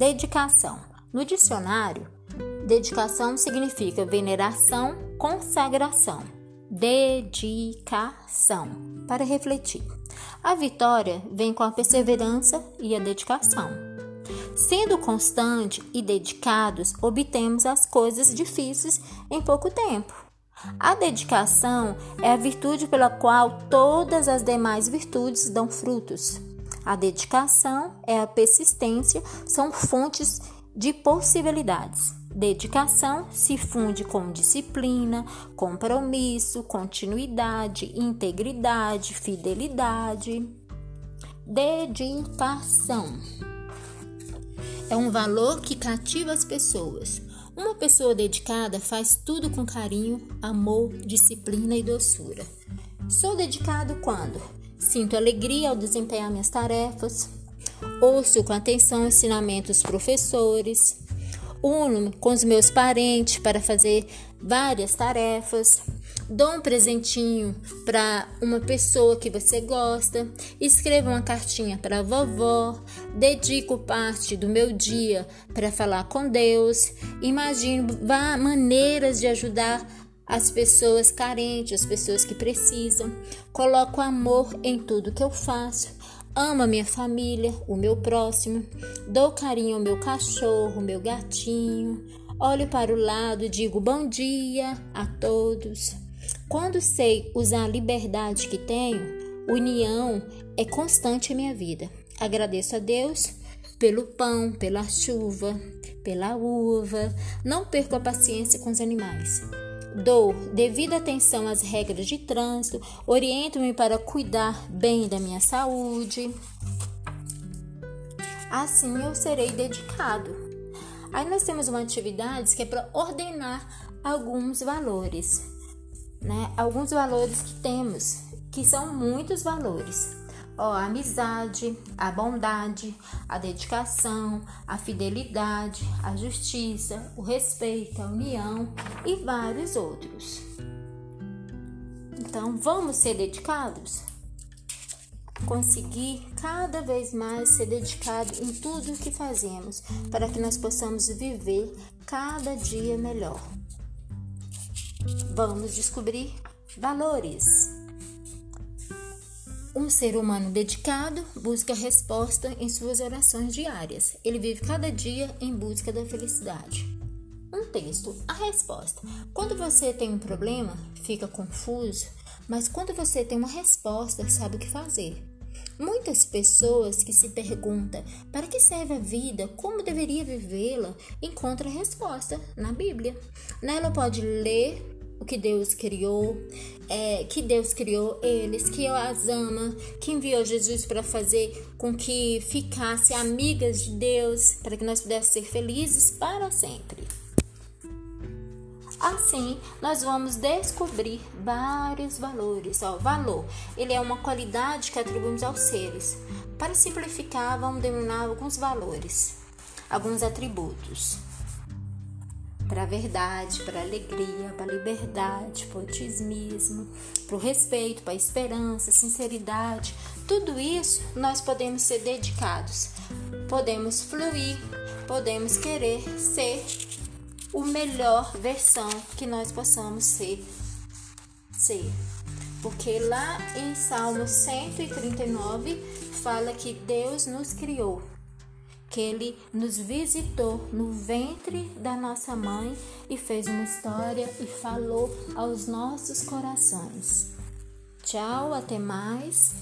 Dedicação. No dicionário, dedicação significa veneração, consagração. Dedicação. Para refletir. A vitória vem com a perseverança e a dedicação. Sendo constante e dedicados, obtemos as coisas difíceis em pouco tempo. A dedicação é a virtude pela qual todas as demais virtudes dão frutos. A dedicação é a persistência, são fontes de possibilidades. Dedicação se funde com disciplina, compromisso, continuidade, integridade, fidelidade. Dedicação é um valor que cativa as pessoas. Uma pessoa dedicada faz tudo com carinho, amor, disciplina e doçura. Sou dedicado quando sinto alegria ao desempenhar minhas tarefas, ouço com atenção ensinamentos professores, uno com os meus parentes para fazer várias tarefas, dou um presentinho para uma pessoa que você gosta, escrevo uma cartinha para a vovó, dedico parte do meu dia para falar com Deus, imagino maneiras de ajudar as pessoas carentes, as pessoas que precisam, coloco amor em tudo que eu faço Amo a minha família, o meu próximo, dou carinho ao meu cachorro, meu gatinho, olho para o lado e digo bom dia a todos. Quando sei usar a liberdade que tenho, união é constante em minha vida. Agradeço a Deus pelo pão, pela chuva, pela uva. Não perco a paciência com os animais. Dou devida atenção às regras de trânsito, oriento-me para cuidar bem da minha saúde. Assim eu serei dedicado. Aí nós temos uma atividade que é para ordenar alguns valores, né? Alguns valores que temos, que são muitos valores ó, a amizade, a bondade, a dedicação, a fidelidade, a justiça, o respeito, a união e vários outros. Então, vamos ser dedicados? Conseguir cada vez mais ser dedicado em tudo o que fazemos, para que nós possamos viver cada dia melhor. Vamos descobrir valores. Um ser humano dedicado busca resposta em suas orações diárias. Ele vive cada dia em busca da felicidade. Um texto, a resposta. Quando você tem um problema, fica confuso, mas quando você tem uma resposta, sabe o que fazer. Muitas pessoas que se perguntam para que serve a vida, como deveria vivê-la, encontram a resposta na Bíblia. Nela pode ler o que Deus criou, é, que Deus criou eles, que as ama, que enviou Jesus para fazer com que ficasse amigas de Deus, para que nós pudéssemos ser felizes para sempre. Assim, nós vamos descobrir vários valores. Ó, valor, ele é uma qualidade que atribuímos aos seres. Para simplificar, vamos denominar alguns valores, alguns atributos para a verdade, para a alegria, para a liberdade, para o otimismo, para o respeito, para a esperança, sinceridade. Tudo isso nós podemos ser dedicados, podemos fluir, podemos querer ser o melhor versão que nós possamos ser. ser. Porque lá em Salmo 139 fala que Deus nos criou que ele nos visitou no ventre da nossa mãe e fez uma história e falou aos nossos corações. Tchau, até mais.